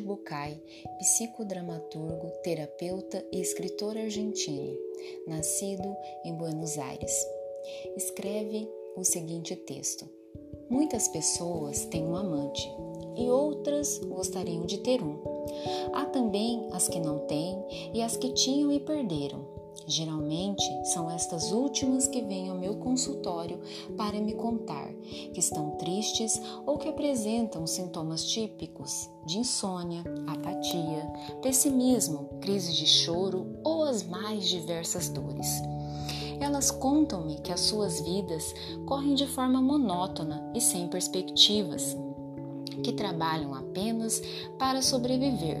Bucay, psicodramaturgo, terapeuta e escritor argentino, nascido em Buenos Aires. Escreve o seguinte texto: Muitas pessoas têm um amante e outras gostariam de ter um. Há também as que não têm e as que tinham e perderam. Geralmente são estas últimas que vêm ao meu consultório para me contar que estão tristes ou que apresentam sintomas típicos de insônia, apatia, pessimismo, crise de choro ou as mais diversas dores. Elas contam-me que as suas vidas correm de forma monótona e sem perspectivas, que trabalham apenas para sobreviver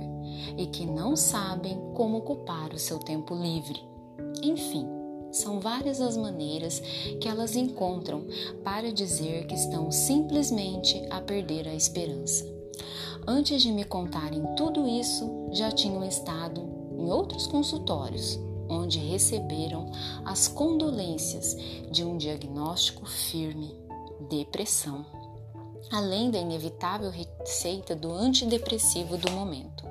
e que não sabem como ocupar o seu tempo livre. Enfim, são várias as maneiras que elas encontram para dizer que estão simplesmente a perder a esperança. Antes de me contarem tudo isso, já tinham estado em outros consultórios, onde receberam as condolências de um diagnóstico firme: depressão, além da inevitável receita do antidepressivo do momento.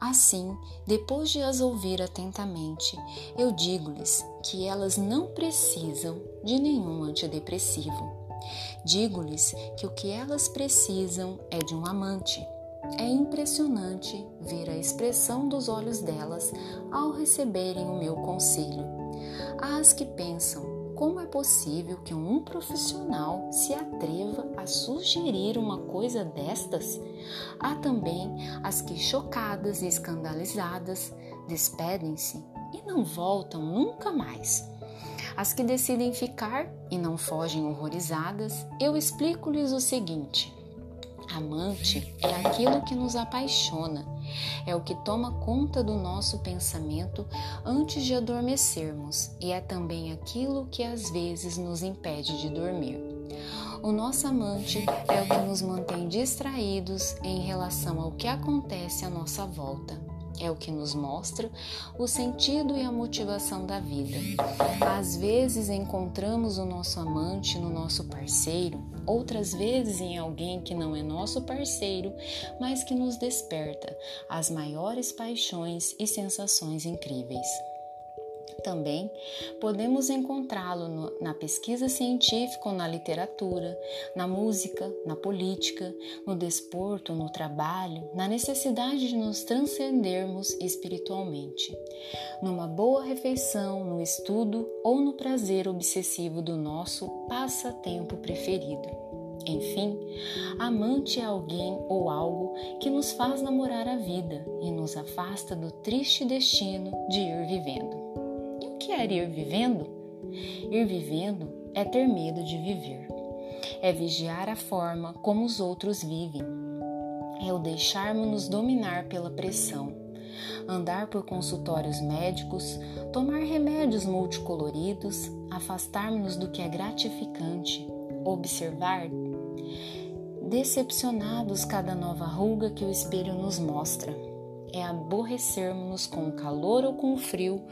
Assim, depois de as ouvir atentamente, eu digo-lhes que elas não precisam de nenhum antidepressivo. Digo-lhes que o que elas precisam é de um amante. É impressionante ver a expressão dos olhos delas ao receberem o meu conselho. As que pensam como é possível que um profissional se atreva a sugerir uma coisa destas? Há também as que, chocadas e escandalizadas, despedem-se e não voltam nunca mais. As que decidem ficar e não fogem horrorizadas, eu explico-lhes o seguinte: Amante é aquilo que nos apaixona, é o que toma conta do nosso pensamento antes de adormecermos e é também aquilo que às vezes nos impede de dormir. O nosso amante é o que nos mantém distraídos em relação ao que acontece à nossa volta é o que nos mostra o sentido e a motivação da vida. Às vezes encontramos o nosso amante no nosso parceiro, outras vezes em alguém que não é nosso parceiro, mas que nos desperta as maiores paixões e sensações incríveis. Também podemos encontrá-lo na pesquisa científica ou na literatura, na música, na política, no desporto, no trabalho, na necessidade de nos transcendermos espiritualmente, numa boa refeição, no estudo ou no prazer obsessivo do nosso passatempo preferido. Enfim, amante é alguém ou algo que nos faz namorar a vida e nos afasta do triste destino de ir vivendo ir vivendo? Ir vivendo é ter medo de viver, é vigiar a forma como os outros vivem, é o deixarmos-nos dominar pela pressão, andar por consultórios médicos, tomar remédios multicoloridos, afastarmos-nos do que é gratificante, observar. Decepcionados cada nova ruga que o espelho nos mostra é aborrecermos-nos com o calor ou com o frio,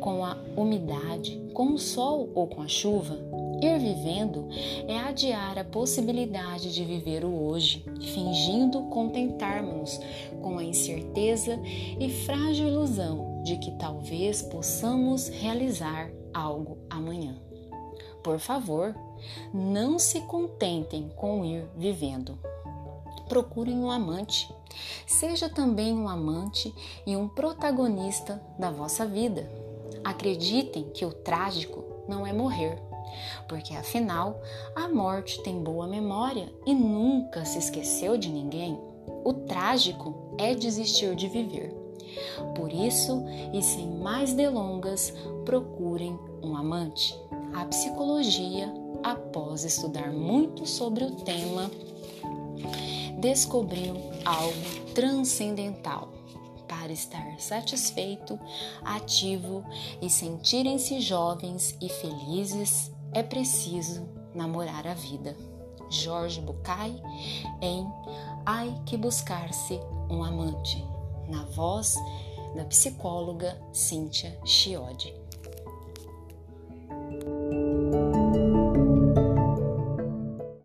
com a umidade, com o sol ou com a chuva. Ir vivendo é adiar a possibilidade de viver o hoje, fingindo contentarmos-nos com a incerteza e frágil ilusão de que talvez possamos realizar algo amanhã. Por favor, não se contentem com ir vivendo. Procurem um amante Seja também um amante e um protagonista da vossa vida. Acreditem que o trágico não é morrer, porque afinal a morte tem boa memória e nunca se esqueceu de ninguém. O trágico é desistir de viver. Por isso, e sem mais delongas, procurem um amante. A psicologia, após estudar muito sobre o tema, descobriu algo transcendental. Para estar satisfeito, ativo e sentirem-se jovens e felizes, é preciso namorar a vida. Jorge Bucay em Ai que buscar-se um amante, na voz da psicóloga Cíntia Chiodi.